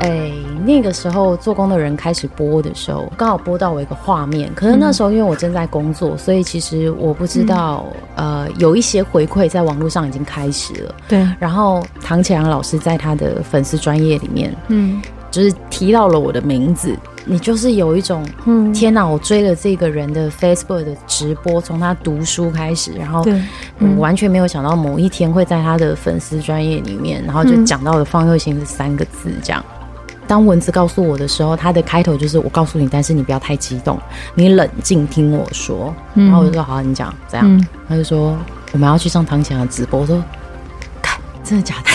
哎，那个时候做工的人开始播的时候，刚好播到我一个画面。可是那时候因为我正在工作，所以其实我不知道，嗯、呃，有一些回馈在网络上已经开始了。对。然后唐启阳老师在他的粉丝专业里面，嗯，就是提到了我的名字。你就是有一种，嗯，天哪！我追了这个人的 Facebook 的直播，从他读书开始，然后，嗯，嗯，完全没有想到某一天会在他的粉丝专业里面，然后就讲到了方佑兴这三个字。这样，当文字告诉我的时候，他的开头就是我告诉你，但是你不要太激动，你冷静听我说。然后我就说好，你讲这样。嗯，他就说我们要去上唐綺阳的直播。我说，看，真的假的？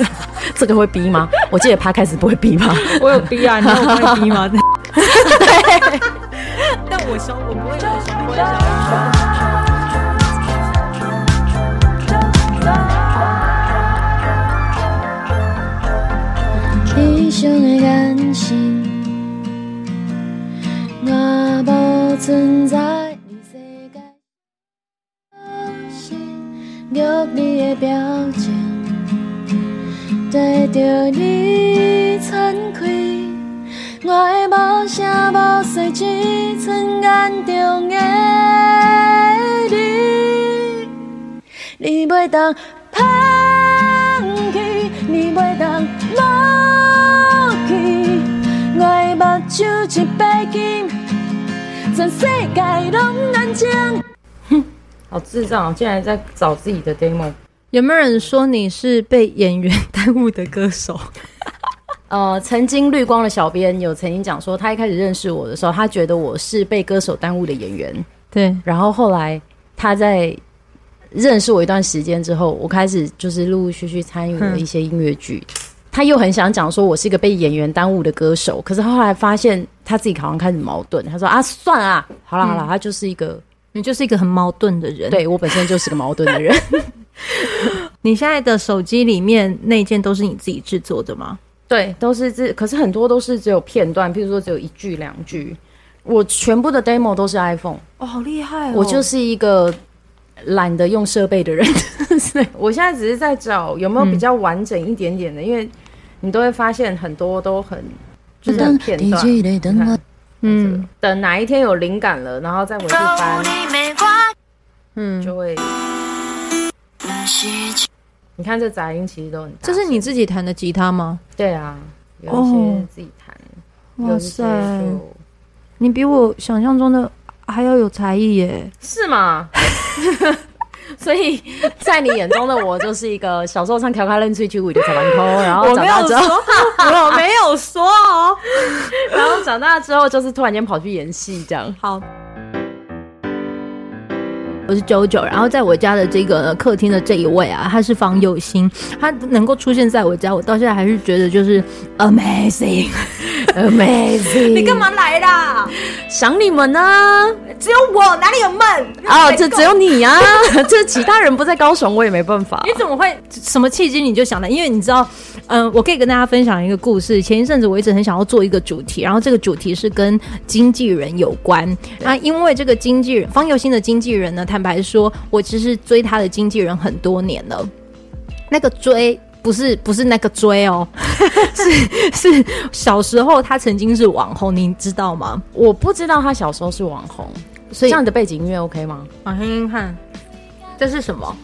这个会逼吗？我记得他开始不会逼吗？我有逼啊，你有会逼吗？对，但我想我不会想，不会想。异乡的眼神，我无存在你世界，心。玉你的表情，对着你焕开。我的无声。无息，只剩眼中的你。你袂当抛弃，你袂当全世界拢安静。哼，好智障！竟然在找自己的 demo。有没有人说你是被演员耽误的歌手？呃，曾经绿光的小编有曾经讲说，他一开始认识我的时候，他觉得我是被歌手耽误的演员。对，然后后来他在认识我一段时间之后，我开始就是陆陆续续参与了一些音乐剧。嗯、他又很想讲说我是一个被演员耽误的歌手，可是后来发现他自己好像开始矛盾。他说啊，算了啊，好了好了，他就是一个，你就是一个很矛盾的人。对，我本身就是个矛盾的人。你现在的手机里面那件都是你自己制作的吗？对，都是自，可是很多都是只有片段，譬如说只有一句两句。我全部的 demo 都是 iPhone，哦，好厉害哦！我就是一个懒得用设备的人。我现在只是在找有没有比较完整一点点的，嗯、因为你都会发现很多都很就是很片段。嗯，等哪一天有灵感了，然后再回去翻，嗯，就会。你看这杂音其实都很大。这是你自己弹的吉他吗？对啊，有一些自己弹。哇塞，你比我想象中的还要有才艺耶？是吗？所以在你眼中的我就是一个小时候唱《调侃认吹曲舞》的小顽童，然后长大之后 我没有说哦，然后长大之后就是突然间跑去演戏这样。好。我是九九，然后在我家的这个客厅的这一位啊，他是方佑兴，他能够出现在我家，我到现在还是觉得就是 amazing，amazing。你干嘛来啦？想你们呢、啊？只有我哪里有闷？啊，这只有你啊！这其他人不在高雄，我也没办法。你怎么会什么契机你就想来？因为你知道，嗯、呃，我可以跟大家分享一个故事。前一阵子我一直很想要做一个主题，然后这个主题是跟经纪人有关。那因为这个经纪人方佑兴的经纪人呢，坦白说，我其实追他的经纪人很多年了。那个追不是不是那个追哦，是 是小时候他曾经是网红，你知道吗？我不知道他小时候是网红。所以这样的背景音乐 OK 吗？我听听看，这是什么？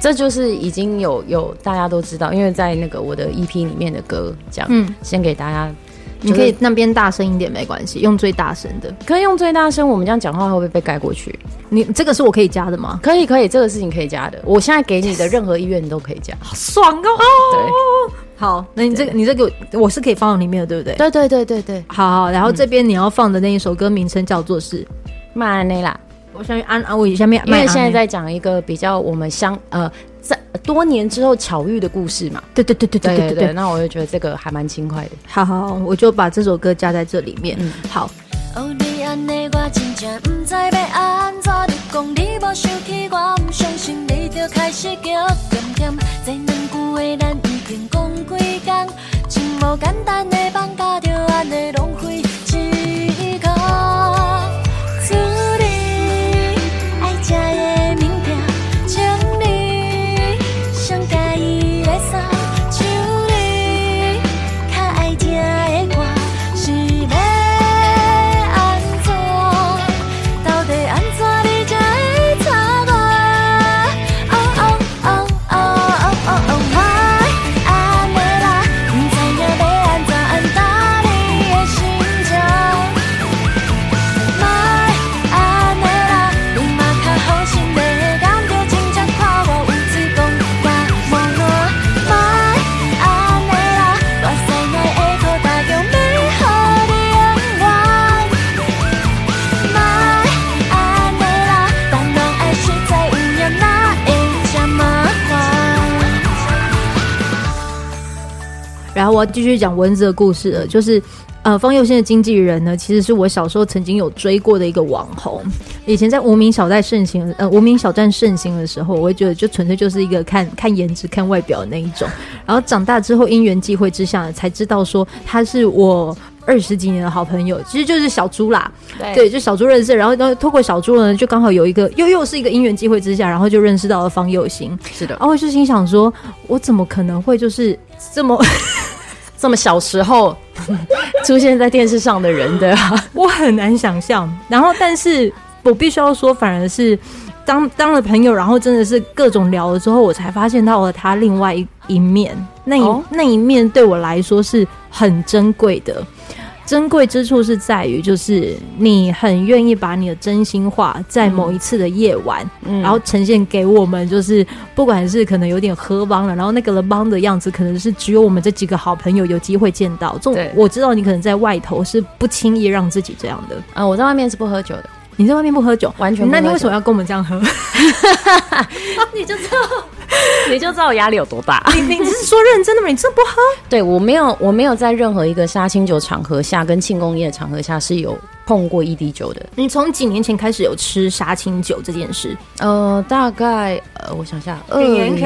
这就是已经有有大家都知道，因为在那个我的 EP 里面的歌，这样，嗯，先给大家，你可以那边大声一点没关系，用最大声的，可以用最大声。我们这样讲话会不会被盖过去？你这个是我可以加的吗？可以，可以，这个事情可以加的。我现在给你的任何意愿你都可以加，好爽哦！对，好，那你这个你这个我是可以放到里面的，对不对？对对对对对，好，好，然后这边你要放的那一首歌名称叫做是。曼内拉，我想安安，我下面因为现在在讲一个比较我们相呃在多年之后巧遇的故事嘛，对对对对对对对对。那我就觉得这个还蛮轻快的。好，好我就把这首歌加在这里面。好。继续讲蚊子的故事了，就是。呃，方佑兴的经纪人呢，其实是我小时候曾经有追过的一个网红。以前在无名小站盛行，呃，无名小站盛行的时候，我会觉得就纯粹就是一个看看颜值、看外表的那一种。然后长大之后，因缘际会之下，才知道说他是我二十几年的好朋友，其实就是小猪啦。对，对，就小猪认识，然后然后透过小猪呢，就刚好有一个又又是一个因缘际会之下，然后就认识到了方佑兴。是的，然后我就心想说，我怎么可能会就是这么。这么小时候 出现在电视上的人的，我很难想象。然后，但是我必须要说，反而是当当了朋友，然后真的是各种聊了之后，我才发现到了他另外一一面。那一、哦、那一面对我来说是很珍贵的。珍贵之处是在于，就是你很愿意把你的真心话在某一次的夜晚，嗯、然后呈现给我们，就是不管是可能有点喝帮了，然后那个人帮的样子，可能是只有我们这几个好朋友有机会见到。这种我知道你可能在外头是不轻易让自己这样的。啊、呃，我在外面是不喝酒的。你在外面不喝酒，完全不喝酒。那你为什么要跟我们这样喝？你就知道，你就知道我压力有多大。你你是说认真的吗？你真不喝？对，我没有，我没有在任何一个杀青酒场合下跟庆功宴场合下是有碰过一滴酒的。你从几年前开始有吃杀青酒这件事？呃，大概呃，我想下，二零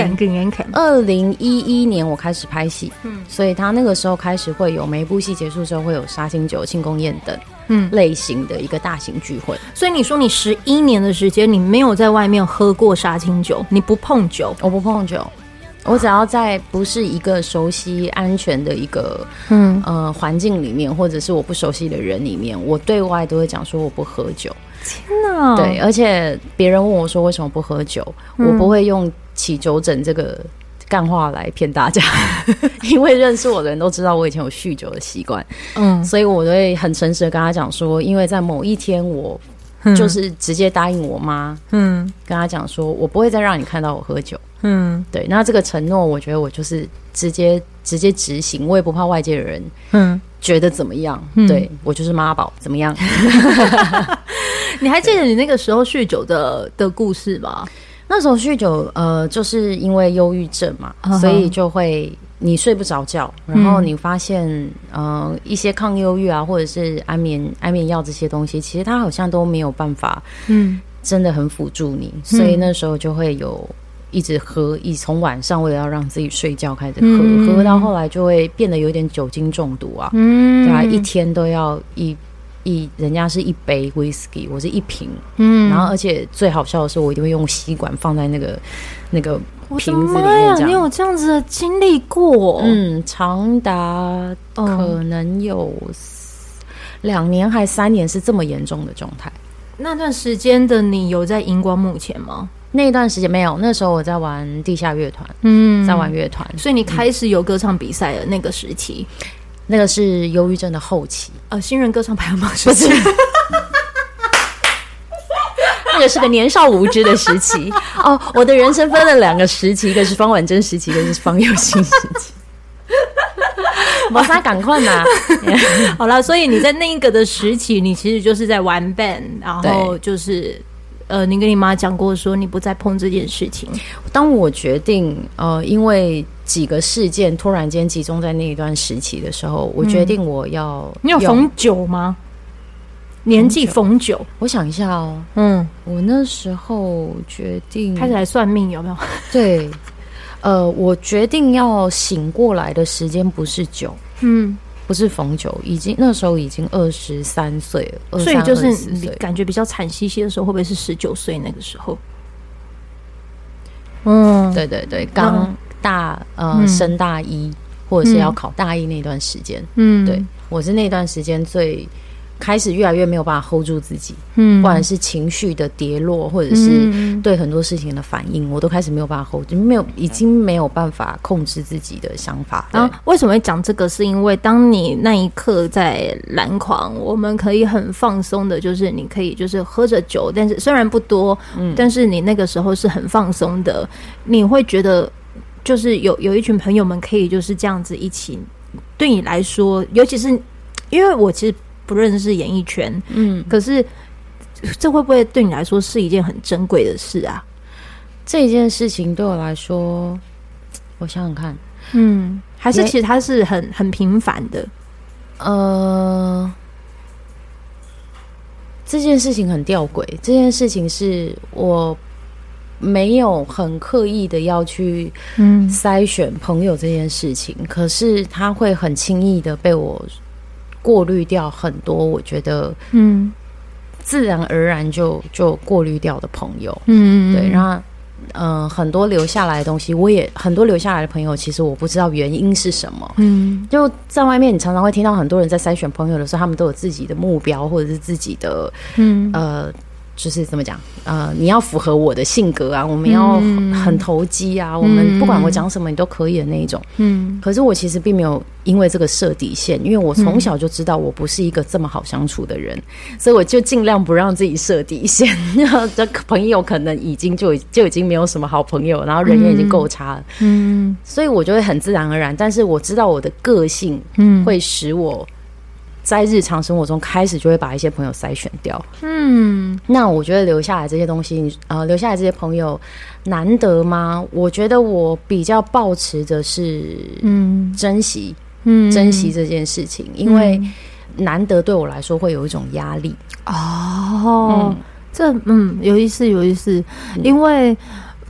二零一一年我开始拍戏，嗯，所以他那个时候开始会有每一部戏结束之后会有杀青酒、庆功宴等。嗯，类型的一个大型聚会，所以你说你十一年的时间，你没有在外面喝过杀青酒，你不碰酒，我不碰酒，我只要在不是一个熟悉、安全的一个嗯呃环境里面，或者是我不熟悉的人里面，我对外都会讲说我不喝酒。天哪！对，而且别人问我说为什么不喝酒，嗯、我不会用起酒疹这个。干话来骗大家，因为认识我的人都知道我以前有酗酒的习惯，嗯，所以我都会很诚实的跟他讲说，因为在某一天我就是直接答应我妈，嗯，跟他讲说我不会再让你看到我喝酒，嗯，对，那这个承诺我觉得我就是直接直接执行，我也不怕外界的人，嗯，觉得怎么样，嗯、对我就是妈宝，怎么样？你还记得你那个时候酗酒的的故事吗？那时候酗酒，呃，就是因为忧郁症嘛，uh huh. 所以就会你睡不着觉，然后你发现，嗯、呃，一些抗忧郁啊，或者是安眠安眠药这些东西，其实它好像都没有办法，嗯，真的很辅助你，嗯、所以那时候就会有一直喝，一从晚上为了要让自己睡觉开始喝，嗯、喝到后来就会变得有点酒精中毒啊，嗯，对啊，一天都要一。一人家是一杯 whisky，我是一瓶，嗯，然后而且最好笑的是，我一定会用吸管放在那个那个瓶子里面。你有这样子的经历过？嗯，长达可能有两年还三年是这么严重的状态。那段时间的你有在荧光幕前吗？那段时间没有，那时候我在玩地下乐团，嗯，在玩乐团，所以你开始有歌唱比赛的那个时期。那个是忧郁症的后期，呃，新人歌唱排行榜时期，那个是个年少无知的时期。哦，我的人生分了两个时期，一个是方婉珍时期，一个是方佑兴时期。摩擦赶快嘛！好了，所以你在那一个的时期，你其实就是在玩 band，然后就是。呃，你跟你妈讲过说你不再碰这件事情。当我决定呃，因为几个事件突然间集中在那一段时期的时候，我决定我要。你有逢九吗？年纪逢九，我想一下哦。嗯，我那时候决定开始来算命有没有？对，呃，我决定要醒过来的时间不是九。嗯。不是逢九，已经那时候已经二十三岁了，所以就是你感觉比较惨兮兮的时候，会不会是十九岁那个时候？嗯，对对对，刚大呃升大一，或者是要考大一那段时间，嗯，对，我是那段时间最。开始越来越没有办法 hold 住自己，嗯，不管是情绪的跌落，或者是对很多事情的反应，我都开始没有办法 hold，没有，已经没有办法控制自己的想法。然后为什么会讲这个？是因为当你那一刻在篮狂，我们可以很放松的，就是你可以就是喝着酒，但是虽然不多，嗯，但是你那个时候是很放松的，你会觉得就是有有一群朋友们可以就是这样子一起，对你来说，尤其是因为我其实。不认识演艺圈，嗯，可是这会不会对你来说是一件很珍贵的事啊？这件事情对我来说，我想想看，嗯，还是其实它是很很平凡的。呃，这件事情很吊诡。这件事情是我没有很刻意的要去嗯筛选朋友这件事情，嗯、可是他会很轻易的被我过滤掉很多。我觉得嗯，自然而然就就过滤掉的朋友，嗯，对，然后。嗯、呃，很多留下来的东西，我也很多留下来的朋友，其实我不知道原因是什么。嗯，就在外面，你常常会听到很多人在筛选朋友的时候，他们都有自己的目标，或者是自己的，嗯，呃。就是怎么讲？呃，你要符合我的性格啊，我们要很投机啊，嗯、我们不管我讲什么，你都可以的那一种。嗯，可是我其实并没有因为这个设底线，因为我从小就知道我不是一个这么好相处的人，嗯、所以我就尽量不让自己设底线。这朋友可能已经就就已经没有什么好朋友，然后人缘已经够差了。嗯，所以我就会很自然而然，但是我知道我的个性，嗯，会使我。在日常生活中开始就会把一些朋友筛选掉。嗯，那我觉得留下来这些东西，呃，留下来这些朋友难得吗？我觉得我比较抱持的是，嗯，珍惜，嗯，珍惜这件事情，因为难得对我来说会有一种压力。哦，嗯、这嗯有意思，有意思，因为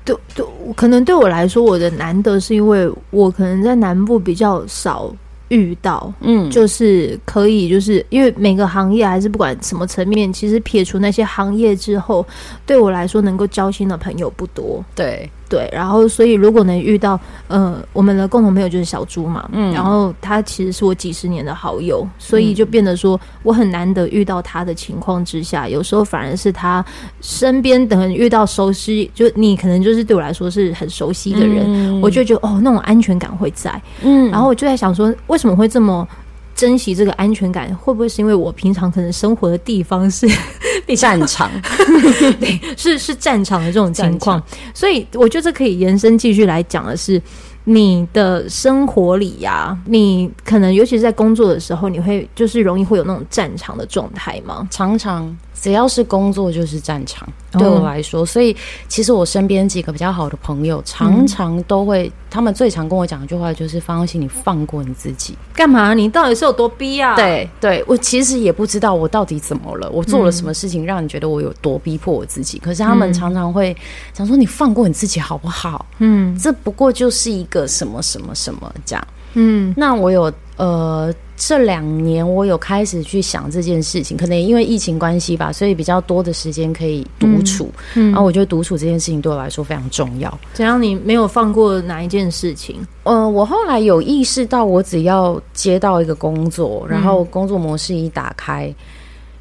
对对，可能对我来说，我的难得是因为我可能在南部比较少。遇到，嗯，就是可以，就是因为每个行业还是不管什么层面，其实撇除那些行业之后，对我来说能够交心的朋友不多，对。对，然后所以如果能遇到，呃，我们的共同朋友就是小猪嘛，嗯，然后他其实是我几十年的好友，所以就变得说我很难得遇到他的情况之下，有时候反而是他身边等遇到熟悉，就你可能就是对我来说是很熟悉的人，嗯，我就觉得哦，那种安全感会在，嗯，然后我就在想说，为什么会这么。珍惜这个安全感，会不会是因为我平常可能生活的地方是 战场？对，是是战场的这种情况，所以我觉得这可以延伸继续来讲的是，你的生活里呀、啊，你可能尤其是在工作的时候，你会就是容易会有那种战场的状态吗？常常。只要是工作就是战场，对我来说，哦、所以其实我身边几个比较好的朋友，常常都会，嗯、他们最常跟我讲一句话就是：“方心，你放过你自己，干嘛？你到底是有多逼啊？”对，对我其实也不知道我到底怎么了，我做了什么事情让你觉得我有多逼迫我自己？嗯、可是他们常常会想说：“你放过你自己好不好？”嗯，这不过就是一个什么什么什么这样。嗯，那我有呃。这两年我有开始去想这件事情，可能因为疫情关系吧，所以比较多的时间可以独处。嗯，然后我觉得独处这件事情对我来说非常重要。怎样？你没有放过哪一件事情？呃，我后来有意识到，我只要接到一个工作，然后工作模式一打开，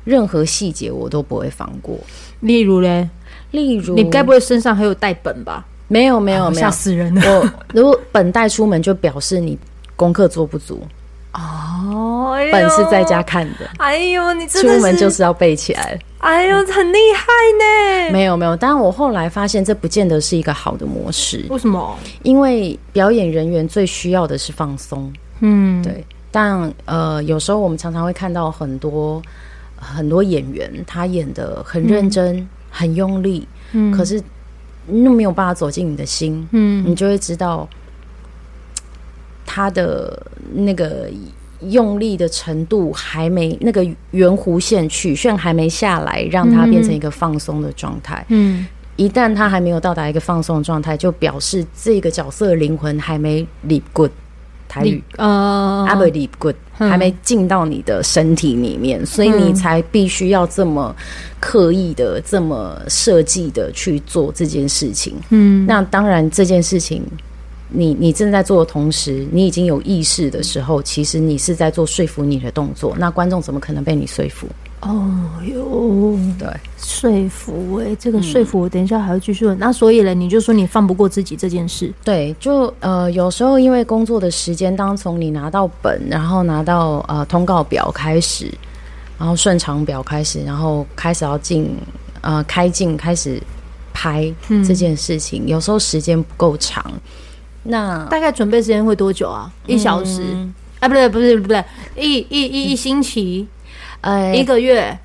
任何细节我都不会放过。例如嘞？例如，你该不会身上还有带本吧？没有，没有，没有，吓死人了！我如果本带出门，就表示你功课做不足。哦，本是在家看的。哎呦，你出门就是要背起来。哎呦，很厉害呢。没有没有，但我后来发现这不见得是一个好的模式。为什么？因为表演人员最需要的是放松。嗯，对。但呃，有时候我们常常会看到很多很多演员，他演的很认真、嗯、很用力，嗯，可是又没有办法走进你的心，嗯，你就会知道。他的那个用力的程度还没那个圆弧线曲线还没下来，让它变成一个放松的状态。嗯，一旦它还没有到达一个放松的状态，就表示这个角色的灵魂还没 leap good。台语啊，I believe good，还没进到你的身体里面，所以你才必须要这么刻意的、这么设计的去做这件事情。嗯，那当然这件事情。你你正在做的同时，你已经有意识的时候，其实你是在做说服你的动作。那观众怎么可能被你说服？哦哟，对，说服哎、欸，这个说服我等一下还要继续问。嗯、那所以呢，你就说你放不过自己这件事？对，就呃，有时候因为工作的时间，当从你拿到本，然后拿到呃通告表开始，然后顺场表开始，然后开始要进呃开镜开始拍这件事情，嗯、有时候时间不够长。那大概准备时间会多久啊？一小时？嗯、啊，不对，不是，不对，一一一一星期，呃，一个月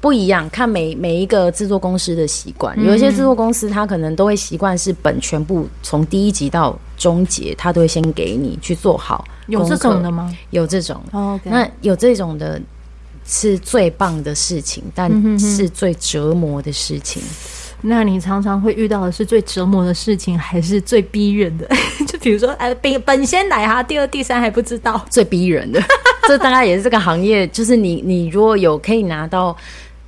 不一样，看每每一个制作公司的习惯。嗯、有一些制作公司，他可能都会习惯是本全部从第一集到终结，他都会先给你去做好。有这种的吗？有这种。Oh. 那有这种的是最棒的事情，但是最折磨的事情。那你常常会遇到的是最折磨的事情，还是最逼人的？就比如说，哎，本本先来哈，第二、第三还不知道，最逼人的，这大概也是这个行业，就是你，你如果有可以拿到。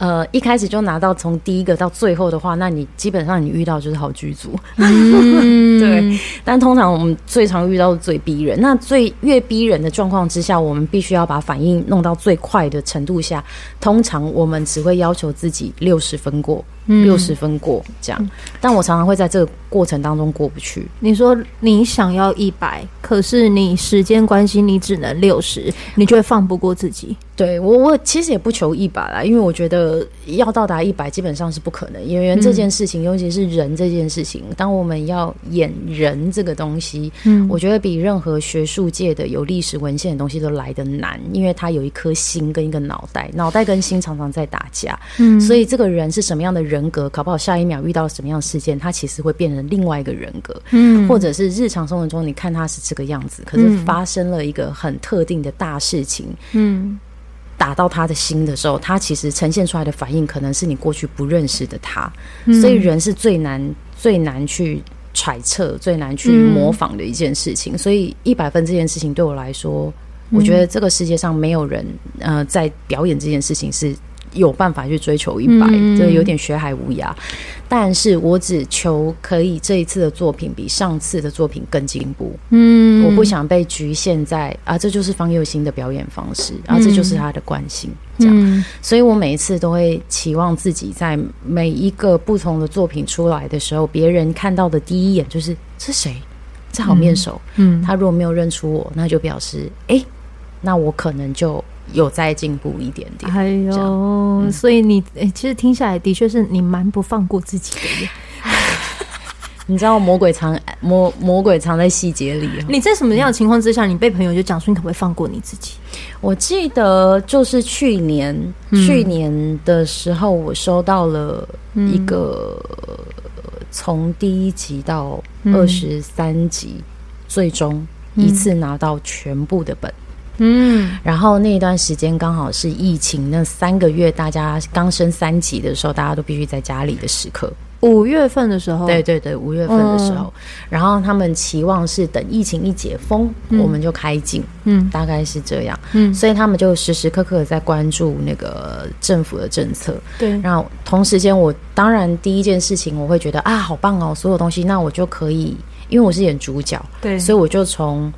呃，一开始就拿到从第一个到最后的话，那你基本上你遇到就是好剧组，嗯、对。但通常我们最常遇到的最逼人，那最越逼人的状况之下，我们必须要把反应弄到最快的程度下，通常我们只会要求自己六十分过。六十分过这样，但我常常会在这个过程当中过不去。你说你想要一百，可是你时间关系，你只能六十，你就会放不过自己。对我，我其实也不求一百啦，因为我觉得要到达一百基本上是不可能。演员这件事情，尤其是人这件事情，当我们要演人这个东西，嗯，我觉得比任何学术界的有历史文献的东西都来得难，因为它有一颗心跟一个脑袋，脑袋跟心常常在打架。嗯，所以这个人是什么样的人？人格搞不好下一秒遇到什么样的事件，他其实会变成另外一个人格，嗯，或者是日常生活中你看他是这个样子，可是发生了一个很特定的大事情，嗯，打到他的心的时候，他其实呈现出来的反应可能是你过去不认识的他，所以人是最难最难去揣测、最难去模仿的一件事情。所以一百分这件事情对我来说，我觉得这个世界上没有人呃在表演这件事情是。有办法去追求一百，这有点学海无涯。但是我只求可以这一次的作品比上次的作品更进步。嗯，我不想被局限在啊，这就是方佑兴的表演方式，啊，这就是他的惯性。这样，所以我每一次都会期望自己在每一个不同的作品出来的时候，别人看到的第一眼就是这谁？这好面熟。嗯，他如果没有认出我，那就表示哎、欸，那我可能就。有再进步一点点，哎呦，嗯、所以你其实听下来的确是你蛮不放过自己的耶。你知道魔鬼藏魔魔鬼藏在细节里。你在什么样的情况之下，你被朋友就讲说你可不可以放过你自己？我记得就是去年，嗯、去年的时候，我收到了一个从第一集到二十三集，嗯、最终一次拿到全部的本。嗯，然后那一段时间刚好是疫情那三个月，大家刚升三级的时候，大家都必须在家里的时刻。五月份的时候，对对对，五月份的时候，嗯、然后他们期望是等疫情一解封，嗯、我们就开镜，嗯，大概是这样，嗯，所以他们就时时刻刻在关注那个政府的政策，对。然后同时间，我当然第一件事情我会觉得啊，好棒哦，所有东西，那我就可以，因为我是演主角，对，所以我就从。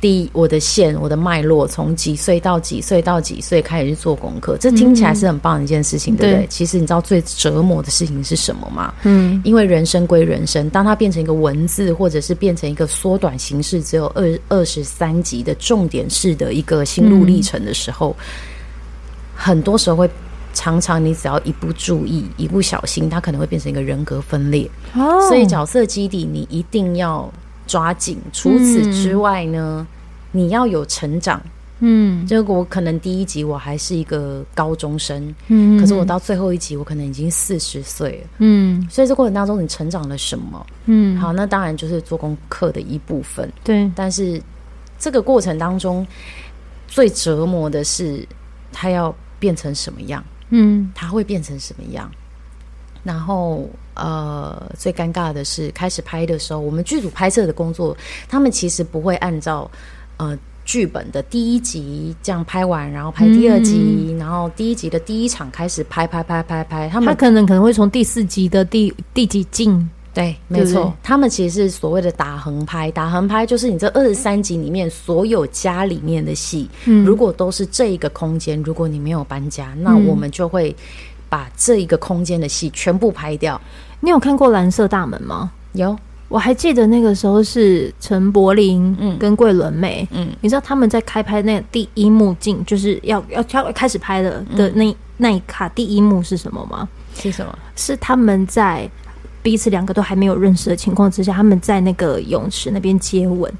第一，我的线，我的脉络，从几岁到几岁到几岁开始去做功课，这听起来是很棒的一件事情，嗯、对不对？对，其实你知道最折磨的事情是什么吗？嗯，因为人生归人生，当它变成一个文字，或者是变成一个缩短形式，只有二二十三集的重点式的一个心路历程的时候，嗯、很多时候会常常你只要一不注意，一不小心，它可能会变成一个人格分裂。哦，所以角色基底你一定要。抓紧。除此之外呢，嗯、你要有成长。嗯，这个我可能第一集我还是一个高中生，嗯，可是我到最后一集我可能已经四十岁了，嗯，所以这过程当中你成长了什么？嗯，好，那当然就是做功课的一部分。对，但是这个过程当中最折磨的是他要变成什么样？嗯，他会变成什么样？然后，呃，最尴尬的是，开始拍的时候，我们剧组拍摄的工作，他们其实不会按照呃剧本的第一集这样拍完，然后拍第二集，嗯、然后第一集的第一场开始拍拍拍拍拍。他们他可能可能会从第四集的第第几进，对，没错，他们其实是所谓的打横拍，打横拍就是你这二十三集里面所有家里面的戏，嗯、如果都是这一个空间，如果你没有搬家，那我们就会。把这一个空间的戏全部拍掉。你有看过《蓝色大门》吗？有，我还记得那个时候是陈柏霖嗯跟桂纶镁嗯，你知道他们在开拍那第一幕镜就是要要要开始拍的的那那一卡第一幕是什么吗？是什么？是他们在彼此两个都还没有认识的情况之下，他们在那个泳池那边接吻。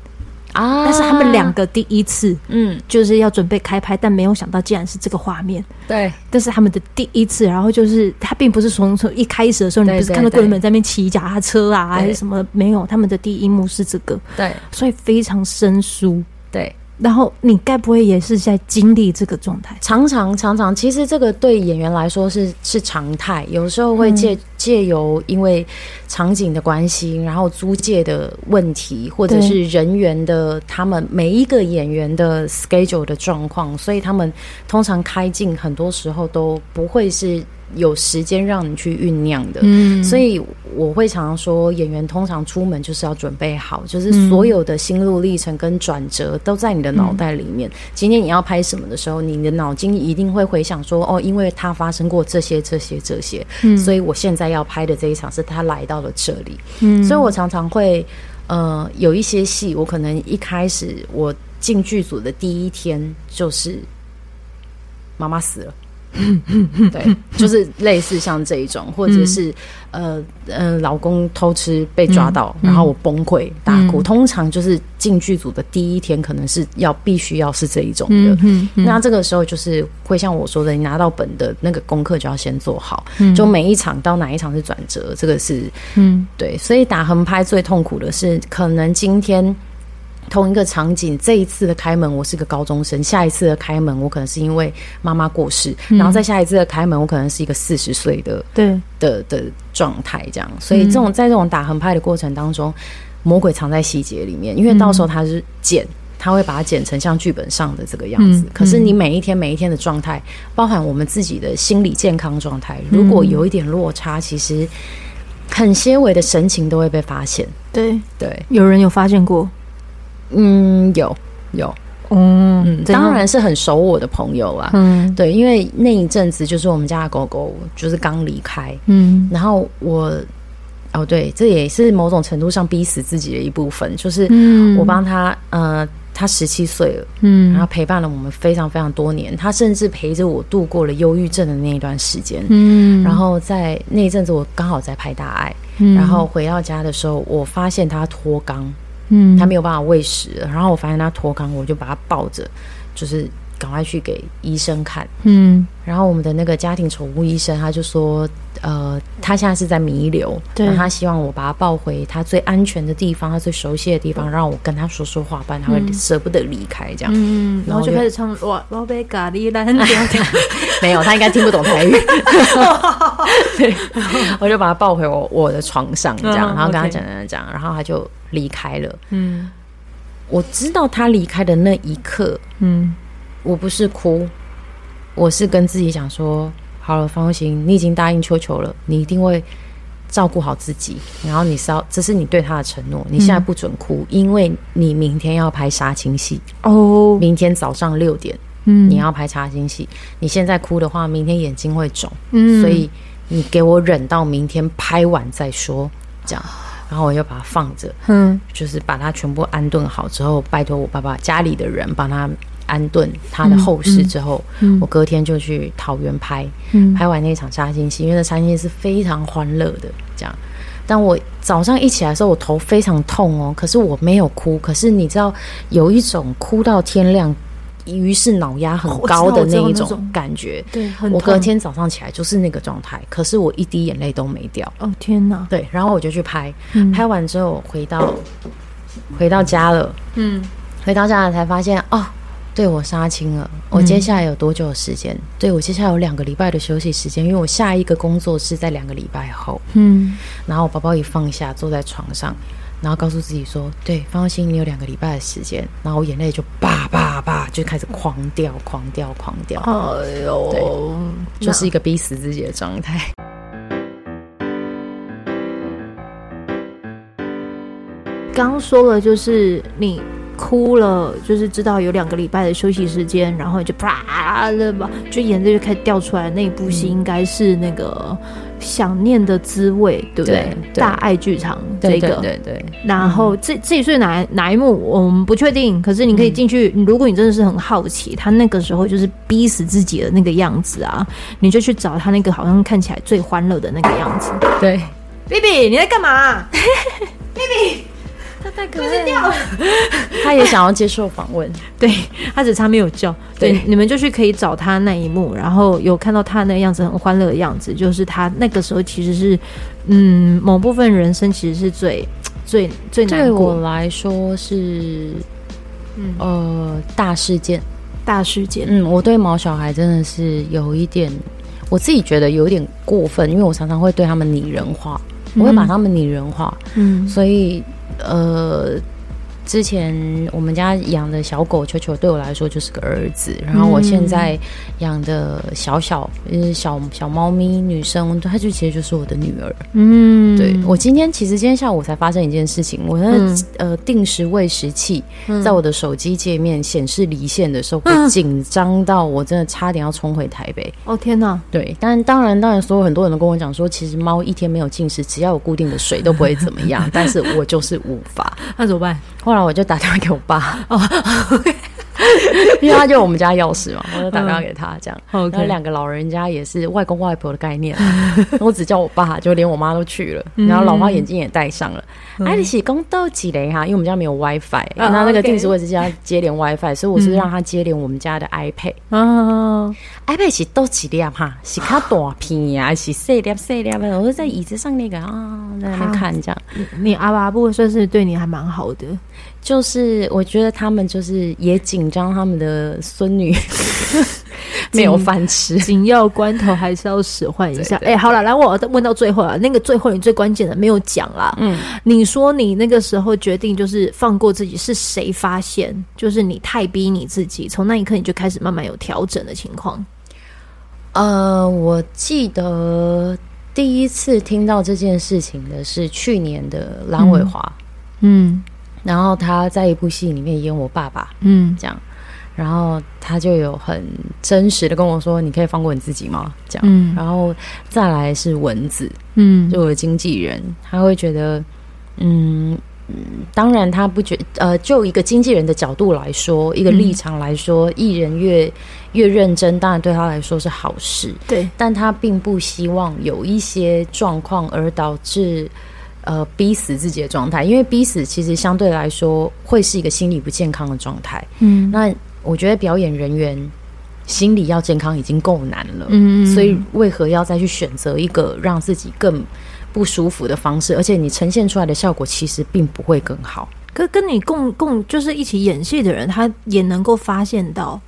啊，但是他们两个第一次，嗯，就是要准备开拍，但没有想到竟然是这个画面。对，但是他们的第一次，然后就是他并不是从从一开始的时候，你不是看到贵人们在那边骑脚踏车啊，还是什么？没有，他们的第一幕是这个，对，所以非常生疏，对。然后你该不会也是在经历这个状态？常常常常，其实这个对演员来说是是常态。有时候会借借由因为场景的关系，然后租借的问题，或者是人员的他们每一个演员的 schedule 的状况，所以他们通常开镜很多时候都不会是。有时间让你去酝酿的，嗯，所以我会常常说，演员通常出门就是要准备好，就是所有的心路历程跟转折都在你的脑袋里面。今天你要拍什么的时候，你的脑筋一定会回想说，哦，因为他发生过这些、这些、这些，嗯，所以我现在要拍的这一场是他来到了这里，嗯，所以我常常会，呃，有一些戏，我可能一开始我进剧组的第一天就是妈妈死了。对，就是类似像这一种，或者是呃呃，老公偷吃被抓到，然后我崩溃大哭。通常就是进剧组的第一天，可能是要必须要是这一种的。那这个时候就是会像我说的，你拿到本的那个功课就要先做好，就每一场到哪一场是转折，这个是嗯对。所以打横拍最痛苦的是，可能今天。同一个场景，这一次的开门我是个高中生，下一次的开门我可能是因为妈妈过世，嗯、然后再下一次的开门我可能是一个四十岁的对的的状态，这样。所以这种在这种打横拍的过程当中，魔鬼藏在细节里面，因为到时候他是剪，他会把它剪成像剧本上的这个样子。嗯、可是你每一天每一天的状态，包含我们自己的心理健康状态，如果有一点落差，其实很些微的神情都会被发现。对对，有人有发现过。嗯，有有，嗯嗯，当然是很熟我的朋友啊，嗯，对，因为那一阵子就是我们家的狗狗就是刚离开，嗯，然后我，哦对，这也是某种程度上逼死自己的一部分，就是我帮他，呃，他十七岁了，嗯，然后陪伴了我们非常非常多年，他甚至陪着我度过了忧郁症的那一段时间，嗯，然后在那一阵子我刚好在拍大爱，嗯，然后回到家的时候，我发现他脱肛。嗯，他没有办法喂食，然后我发现他脱肛，我就把他抱着，就是赶快去给医生看。嗯，然后我们的那个家庭宠物医生他就说，呃，他现在是在弥留，对，他希望我把他抱回他最安全的地方，他最熟悉的地方，让我跟他说说话，不然他会舍不得离开这样。嗯，然后就开始唱哇，宝贝咖喱蓝，没有，他应该听不懂台语。对，我就把他抱回我我的床上，这样，然后跟他讲讲讲，然后他就。离开了，嗯，我知道他离开的那一刻，嗯，我不是哭，我是跟自己讲说，好了，方行，你已经答应秋秋了，你一定会照顾好自己，然后你是要，这是你对他的承诺，你现在不准哭，嗯，因为你明天要拍杀青戏。哦，明天早上六点，嗯，你要拍杀青戏，你现在哭的话，明天眼睛会肿，嗯，所以你给我忍到明天拍完再说，这样。然后我就把它放着，嗯，就是把它全部安顿好之后，拜托我爸爸家里的人帮他安顿他的后事之后，嗯嗯、我隔天就去桃园拍，嗯、拍完那场杀青戏，因为那杀青戏是非常欢乐的，这样。但我早上一起来的时候，我头非常痛哦，可是我没有哭，可是你知道有一种哭到天亮。于是脑压很高的那一种感觉，对，我隔天早上起来就是那个状态，可是我一滴眼泪都没掉。哦天哪！对，然后我就去拍，嗯、拍完之后回到回到家了，嗯，回到家了才发现哦，对我杀青了。我接下来有多久的时间？嗯、对我接下来有两个礼拜的休息时间，因为我下一个工作是在两个礼拜后。嗯，然后我包包一放下，坐在床上。然后告诉自己说：“对，放心，你有两个礼拜的时间。”然后我眼泪就叭叭叭就开始狂掉、狂掉、狂掉。哎呦，对，就是一个逼死自己的状态。刚 刚说了，就是你哭了，就是知道有两个礼拜的休息时间，然后就啪的吧，就眼泪就开始掉出来。那一部戏应该是那个。想念的滋味，对不对？大爱剧场这个，对对对。然后这这一是哪哪一幕我们不确定，可是你可以进去。如果你真的是很好奇，他那个时候就是逼死自己的那个样子啊，你就去找他那个好像看起来最欢乐的那个样子。对，，BB 你在干嘛？BB 他太可爱了，他也想要接受访问，对，他只差没有叫。对，对，你们就去可以找他那一幕，然后有看到他那个样子很欢乐的样子，就是他那个时候其实是，嗯，某部分人生其实是最 最最难过。对我来说是，嗯呃大事件，大事件。嗯，我对毛小孩真的是有一点，我自己觉得有点过分，因为我常常会对他们拟人化。我会把他们拟人化，嗯，所以呃。之前我们家养的小狗球球对我来说就是个儿子，然后我现在养的小小呃小小猫咪女生，它就其实就是我的女儿。嗯，对，我今天其实今天下午才发生一件事情，我的、嗯、呃定时喂食器在我的手机界面显示离线的时候，我紧张到我真的差点要冲回台北。哦天哪！对，但当然当然，所有很多人都跟我讲说，其实猫一天没有进食，只要有固定的水都不会怎么样，但是我就是无法，那怎么办？后来我就打电话给我爸，哦，因为他就我们家钥匙嘛，我就打电话给他，这样。然后两个老人家也是外公外婆的概念，我只叫我爸，就连我妈都去了，然后老花眼镜也戴上了。哎，你是公到几雷哈？因为我们家没有 WiFi，然后那个定时位置要接连 WiFi，所以我是让他接连我们家的 iPad。哦，iPad 是多几粒哈？是卡大片呀？是细粒细粒？我是在椅子上那个啊，在那边看这样。你阿爸不会算是对你还蛮好的。就是我觉得他们就是也紧张，他们的孙女 没有饭吃，紧要关头还是要使唤一下。哎、欸，好了，来我问到最后啊，那个最后你最关键的没有讲啦。嗯，你说你那个时候决定就是放过自己，是谁发现？就是你太逼你自己，从那一刻你就开始慢慢有调整的情况。呃，我记得第一次听到这件事情的是去年的蓝伟华。嗯。嗯然后他在一部戏里面演我爸爸，嗯，这样，然后他就有很真实的跟我说：“你可以放过你自己吗？”这样，嗯，然后再来是蚊子，嗯，就我的经纪人，他会觉得，嗯嗯，当然他不觉，呃，就一个经纪人的角度来说，一个立场来说，艺人越越认真，当然对他来说是好事，对，但他并不希望有一些状况而导致。呃，逼死自己的状态，因为逼死其实相对来说会是一个心理不健康的状态。嗯，那我觉得表演人员心理要健康已经够难了，嗯，所以为何要再去选择一个让自己更不舒服的方式？而且你呈现出来的效果其实并不会更好。可跟你共共就是一起演戏的人，他也能够发现到。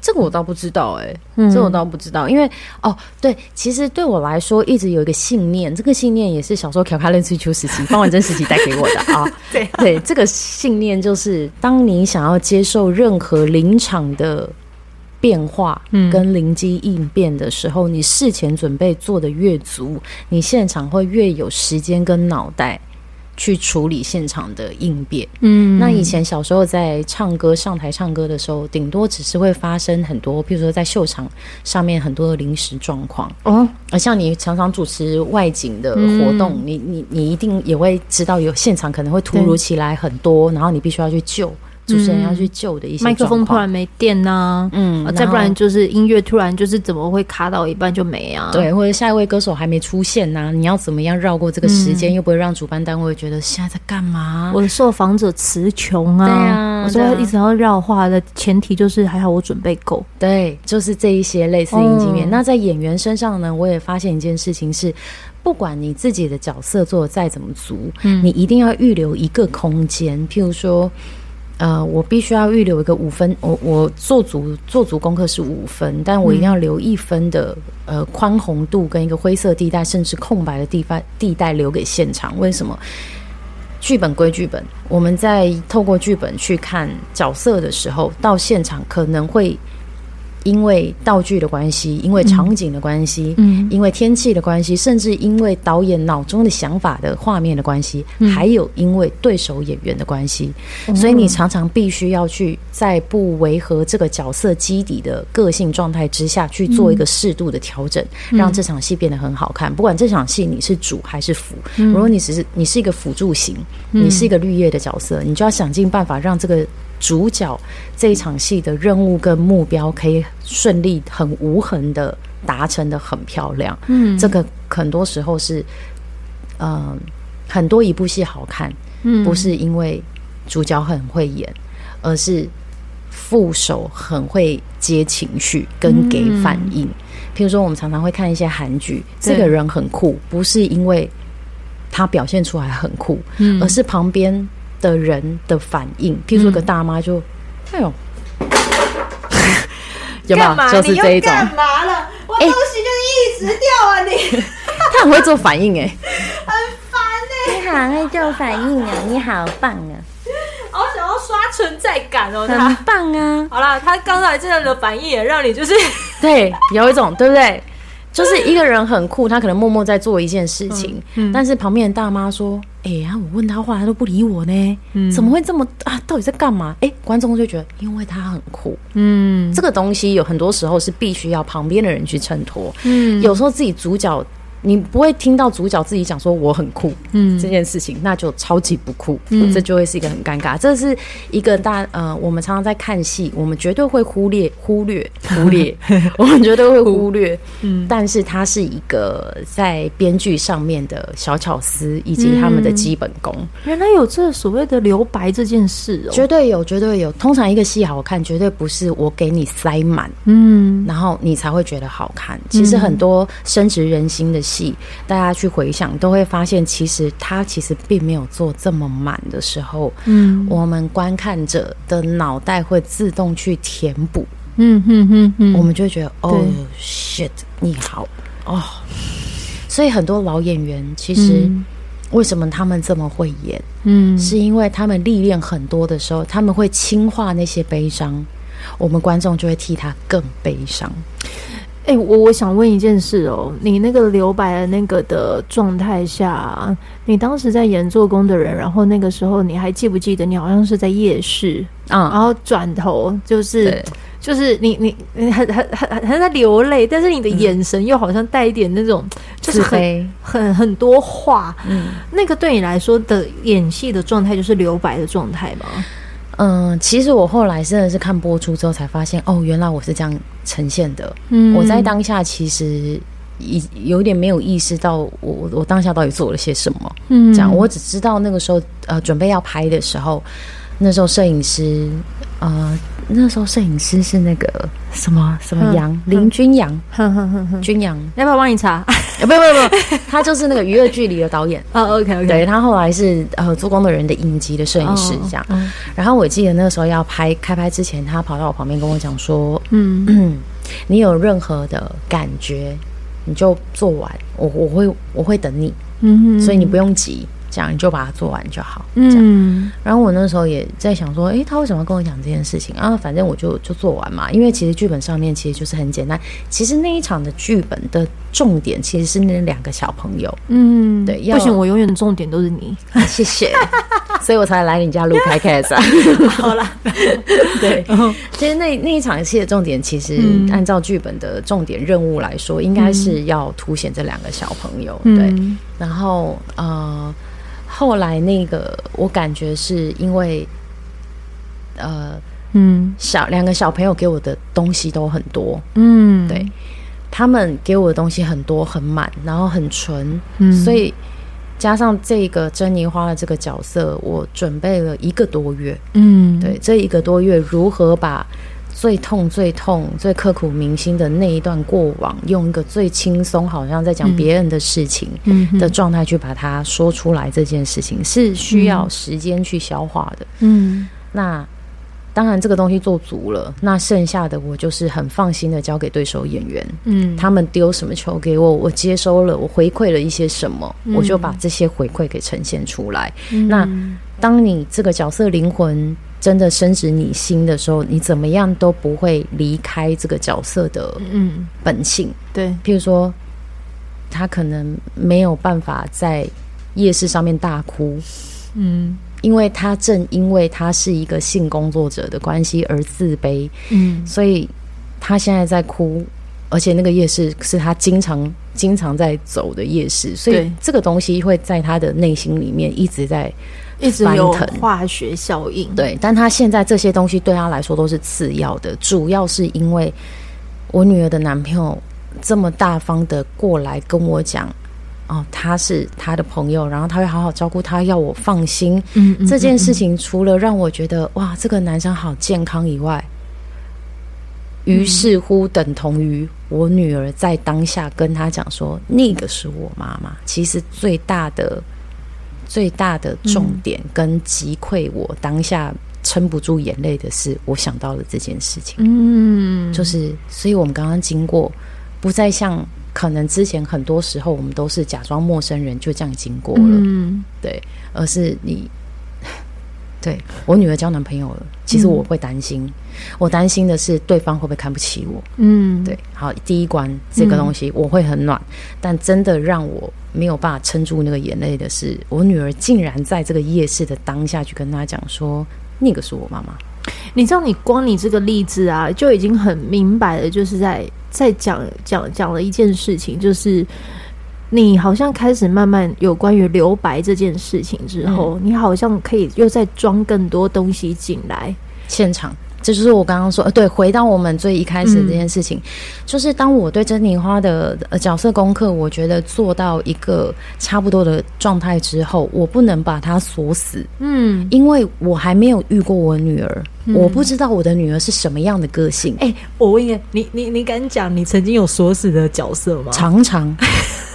这个我倒不知道哎、这我倒不知道，因为哦，对，其实对我来说一直有一个信念，这个信念也是小时候《卡卡认追求时期》方文珍时期带给我的啊。对对，这个信念就是，当你想要接受任何临场的变化跟灵机应变的时候，嗯、你事前准备做的越足，你现场会越有时间跟脑袋。去处理现场的应变。嗯，那以前小时候在唱歌上台唱歌的时候，顶多只是会发生很多，譬如说在秀场上面很多的临时状况。哦，而像你常常主持外景的活动，嗯、你你你一定也会知道有现场可能会突如其来很多，然后你必须要去救。主持人要去救的一些麦克风突然没电呐，嗯，再不然就是音乐突然就是怎么会卡到一半就没啊？对，或者下一位歌手还没出现呐，你要怎么样绕过这个时间，又不会让主办单位觉得现在在干嘛？我的受访者词穷啊，对啊，我说一直要绕话的前提就是还好我准备够，对，就是这一些类似应景面。那在演员身上呢，我也发现一件事情是，不管你自己的角色做的再怎么足，嗯，你一定要预留一个空间，譬如说。呃，我必须要预留一个五分，我我做足做足功课是五分，但我一定要留一分的呃宽宏度跟一个灰色地带，甚至空白的地方地带留给现场。为什么？剧本归剧本，我们在透过剧本去看角色的时候，到现场可能会。因为道具的关系，因为场景的关系，嗯，因为天气的关系，甚至因为导演脑中的想法的画面的关系，嗯、还有因为对手演员的关系，嗯、所以你常常必须要去在不违和这个角色基底的个性状态之下去做一个适度的调整，嗯、让这场戏变得很好看。不管这场戏你是主还是辅，嗯、如果你只是你是一个辅助型，你是一个绿叶的角色，你就要想尽办法让这个。主角这一场戏的任务跟目标可以顺利、很无痕的达成的很漂亮。嗯，这个很多时候是，嗯、呃，很多一部戏好看，嗯，不是因为主角很会演，而是副手很会接情绪跟给反应。嗯、譬如说，我们常常会看一些韩剧，这个人很酷，不是因为他表现出来很酷，嗯，而是旁边的人的反应。譬如说，个大妈就，嗯、哎呦，有没有？就是这一种。干嘛了？我东西就是一直掉啊！你，他很会做反应 哎。你好会做反应啊！你好棒啊！好想要刷存在感哦，很棒啊！好了，他刚才这样的反应也让你就是对，有一种对不对？就是一个人很酷，他可能默默在做一件事情，嗯嗯、但是旁边的大妈说：“哎、欸、呀，我问他话，他都不理我呢，嗯、怎么会这么啊？到底在干嘛？”哎、欸，观众就觉得因为他很酷，嗯，这个东西有很多时候是必须要旁边的人去衬托，嗯，有时候自己主角。你不会听到主角自己讲说我很酷，嗯，这件事情那就超级不酷，嗯，这就会是一个很尴尬。这是一个大呃，我们常常在看戏，我们绝对会忽略忽略忽略，我们绝对会忽略，嗯，但是它是一个在编剧上面的小巧思以及他们的基本功。原来有这所谓的留白这件事哦，绝对有，绝对有。通常一个戏好看，绝对不是我给你塞满，嗯，然后你才会觉得好看。其实很多深植人心的戏。大家去回想，都会发现，其实他其实并没有做这么满的时候，嗯，我们观看者的脑袋会自动去填补，嗯哼哼哼，我们就会觉得，哦，shit，你好，哦，所以很多老演员其实为什么他们这么会演，嗯，是因为他们历练很多的时候，他们会轻化那些悲伤，我们观众就会替他更悲伤。哎、欸，我我想问一件事哦，你那个留白的那个的状态下，你当时在演做工的人，然后那个时候你还记不记得你好像是在夜市啊，嗯、然后转头就是就是你你你很很很很在流泪，但是你的眼神又好像带一点那种就是很很很多话，嗯，那个对你来说的演戏的状态就是留白的状态吗？嗯，其实我后来真的是看播出之后才发现，哦，原来我是这样呈现的。嗯，我在当下其实已有点没有意识到我，我我当下到底做了些什么。嗯，这样我只知道那个时候，呃，准备要拍的时候，那时候摄影师，呃。那时候摄影师是那个什么什么杨林君阳，君阳，要不要帮你查？不不不，他就是那个《娱乐距离》的导演。哦，OK OK，对，他后来是呃做工的人的影集的摄影师这样。然后我记得那个时候要拍开拍之前，他跑到我旁边跟我讲说：“嗯，你有任何的感觉，你就做完，我我会我会等你，嗯，所以你不用急。”这样你就把它做完就好。嗯，然后我那时候也在想说，诶，他为什么要跟我讲这件事情啊？反正我就就做完嘛。因为其实剧本上面其实就是很简单。其实那一场的剧本的重点其实是那两个小朋友。嗯，对，不行，我永远的重点都是你。谢谢，所以我才来你家录 Podcast 啊。好啦，对，其实那那一场戏的重点，其实按照剧本的重点任务来说，应该是要凸显这两个小朋友。对，然后呃。后来那个，我感觉是因为，呃，嗯，小两个小朋友给我的东西都很多，嗯，对，他们给我的东西很多很满，然后很纯，嗯，所以加上这个珍妮花的这个角色，我准备了一个多月，嗯，对，这一个多月如何把。最痛、最痛、最刻骨铭心的那一段过往，用一个最轻松，好像在讲别人的事情的状态去把它说出来，这件事情是需要时间去消化的。嗯，那当然这个东西做足了，那剩下的我就是很放心的交给对手演员。嗯，他们丢什么球给我，我接收了，我回馈了一些什么，我就把这些回馈给呈现出来。那当你这个角色灵魂。真的深植你心的时候，你怎么样都不会离开这个角色的嗯本性。嗯、对，譬如说，他可能没有办法在夜市上面大哭，嗯，因为他正因为他是一个性工作者的关系而自卑，嗯，所以他现在在哭，而且那个夜市是他经常经常在走的夜市，所以这个东西会在他的内心里面一直在。一直有化学效应，对，但他现在这些东西对他来说都是次要的，主要是因为我女儿的男朋友这么大方的过来跟我讲，哦，他是他的朋友，然后他会好好照顾他，要我放心。嗯，嗯，这件事情除了让我觉得哇，这个男生好健康以外，于是乎等同于我女儿在当下跟他讲说，那个是我妈妈。其实最大的最大的重点跟击溃我当下撑不住眼泪的是，我想到了这件事情。嗯，就是，所以我们刚刚经过，不再像。可能之前很多时候我们都是假装陌生人，就这样经过了，嗯，对，而是你，对我女儿交男朋友了，其实我会担心，嗯、我担心的是对方会不会看不起我，嗯，对，好，第一关这个东西我会很暖，嗯、但真的让我没有办法撑住那个眼泪的是，我女儿竟然在这个夜市的当下去跟她讲说，那个是我妈妈。你知道，你光你这个例子啊，就已经很明白了，就是在。在讲讲讲了一件事情，就是你好像开始慢慢有关于留白这件事情之后，嗯、你好像可以又再装更多东西进来现场。这就是我刚刚说，呃，对，回到我们最一开始的这件事情，嗯、就是当我对珍妮花的呃角色功课，我觉得做到一个差不多的状态之后，我不能把它锁死，嗯，因为我还没有遇过我女儿，嗯、我不知道我的女儿是什么样的个性。哎、欸，我问一下，你你你敢讲你曾经有锁死的角色吗？常常。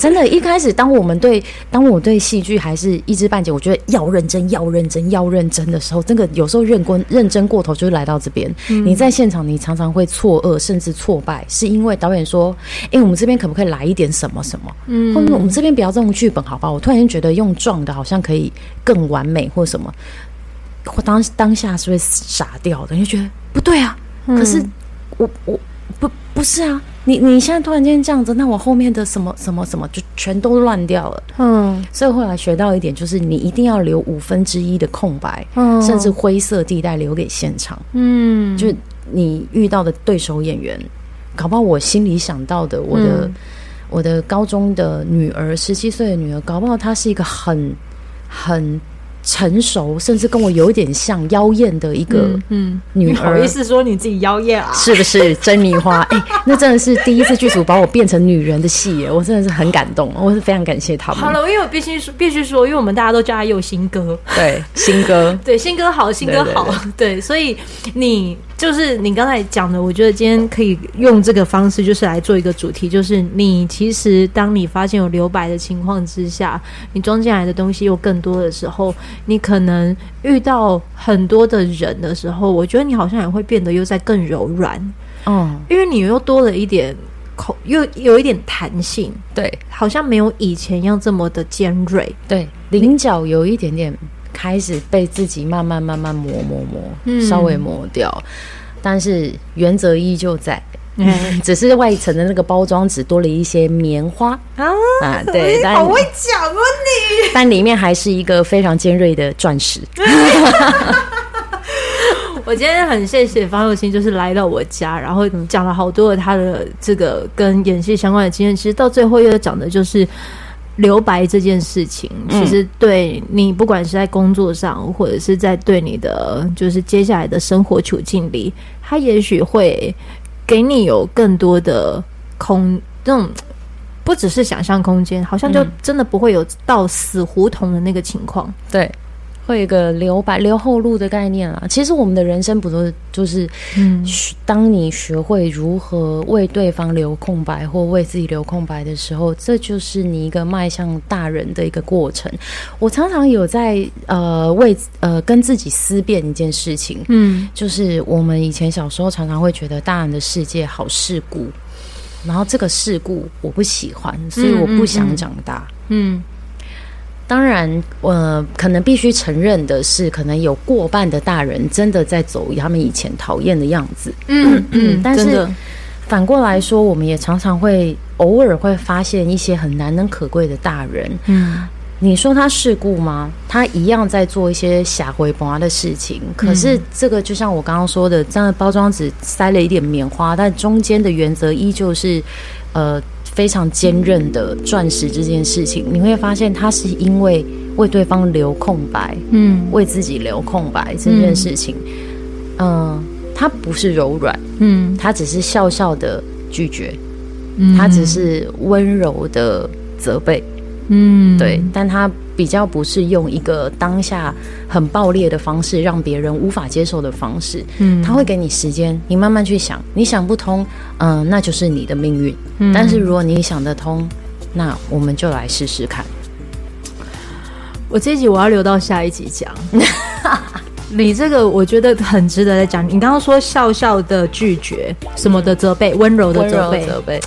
真的，一开始当我们对当我对戏剧还是一知半解，我觉得要认真，要认真，要认真的时候，真的有时候认过认真过头，就来到这边。嗯、你在现场，你常常会错愕，甚至挫败，是因为导演说：“哎、欸，我们这边可不可以来一点什么什么？”嗯，或者我们这边不要这种剧本，好吧？我突然间觉得用撞的好像可以更完美，或什么。我当当下是会傻掉的，你就觉得不对啊。嗯、可是我我不不是啊。你你现在突然间这样子，那我后面的什么什么什么就全都乱掉了。嗯，所以后来学到一点，就是你一定要留五分之一的空白，嗯，甚至灰色地带留给现场。嗯，就你遇到的对手演员，搞不好我心里想到的，我的、嗯、我的高中的女儿，十七岁的女儿，搞不好她是一个很很。成熟，甚至跟我有一点像妖艳的一个嗯女儿，不好意思说你自己妖艳啊？是不是珍妮花？哎、欸，那真的是第一次剧组把我变成女人的戏耶，我真的是很感动，我是非常感谢他们。好了，因为我必须说，必须说，因为我们大家都叫他佑新哥，对，新哥，对，新哥好，新哥好，对，所以你。就是你刚才讲的，我觉得今天可以用这个方式，就是来做一个主题，就是你其实当你发现有留白的情况之下，你装进来的东西又更多的时候，你可能遇到很多的人的时候，我觉得你好像也会变得又在更柔软，嗯，因为你又多了一点口，又有一点弹性，对，好像没有以前要这么的尖锐，对，棱角有一点点。开始被自己慢慢慢慢磨磨磨，嗯、稍微磨掉，但是原则依旧在，嗯、只是外层的那个包装纸多了一些棉花。啊，啊对，好会讲啊你，但里面还是一个非常尖锐的钻石。我今天很谢谢方宥嶔，就是来到我家，然后讲了好多的他的这个跟演戏相关的经验，其实到最后又讲的就是。留白这件事情，其实对你不管是在工作上，或者是在对你的就是接下来的生活处境里，它也许会给你有更多的空，这种不只是想象空间，好像就真的不会有到死胡同的那个情况。对。会有一个留白、留后路的概念啦。其实我们的人生不都是就是，嗯，当你学会如何为对方留空白或为自己留空白的时候，这就是你一个迈向大人的一个过程。我常常有在呃为呃跟自己思辨一件事情，嗯，就是我们以前小时候常常会觉得大人的世界好世故，然后这个世故我不喜欢，所以我不想长大，嗯。嗯嗯当然，呃，可能必须承认的是，可能有过半的大人真的在走他们以前讨厌的样子。嗯嗯，嗯，但是反过来说，我们也常常会偶尔会发现一些很难能可贵的大人。嗯，你说他世故吗？他一样在做一些下回拔的事情。可是这个就像我刚刚说的，这样的包装纸塞了一点棉花，但中间的原则依旧是，呃。非常坚韧的钻石这件事情，你会发现他是因为为对方留空白，嗯，为自己留空白这件事情，嗯，他、呃、不是柔软，嗯，他只是笑笑的拒绝，嗯，他只是温柔的责备。嗯，对，但他比较不是用一个当下很爆裂的方式，让别人无法接受的方式。嗯，他会给你时间，你慢慢去想，你想不通，嗯、呃，那就是你的命运。嗯，但是如果你想得通，那我们就来试试看。我这一集我要留到下一集讲。你这个我觉得很值得来讲。你刚刚说笑笑的拒绝，什么的责备，温柔的责备，责备。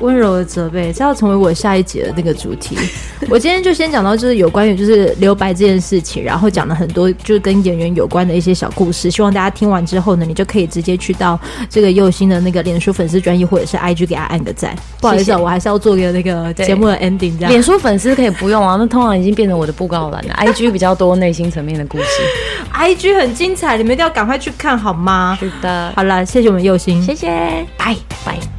温柔的责备，这要成为我下一节的那个主题。我今天就先讲到，就是有关于就是留白这件事情，然后讲了很多就是跟演员有关的一些小故事。希望大家听完之后呢，你就可以直接去到这个佑星的那个脸书粉丝专页或者是 IG 给他按个赞。不好意思，我还是要做一个那个节目的 ending。这样，脸书粉丝可以不用啊，那通常已经变成我的布告栏了。IG 比较多内心层面的故事，IG 很精彩，你们一定要赶快去看好吗？是的，好了，谢谢我们佑星，谢谢，拜拜。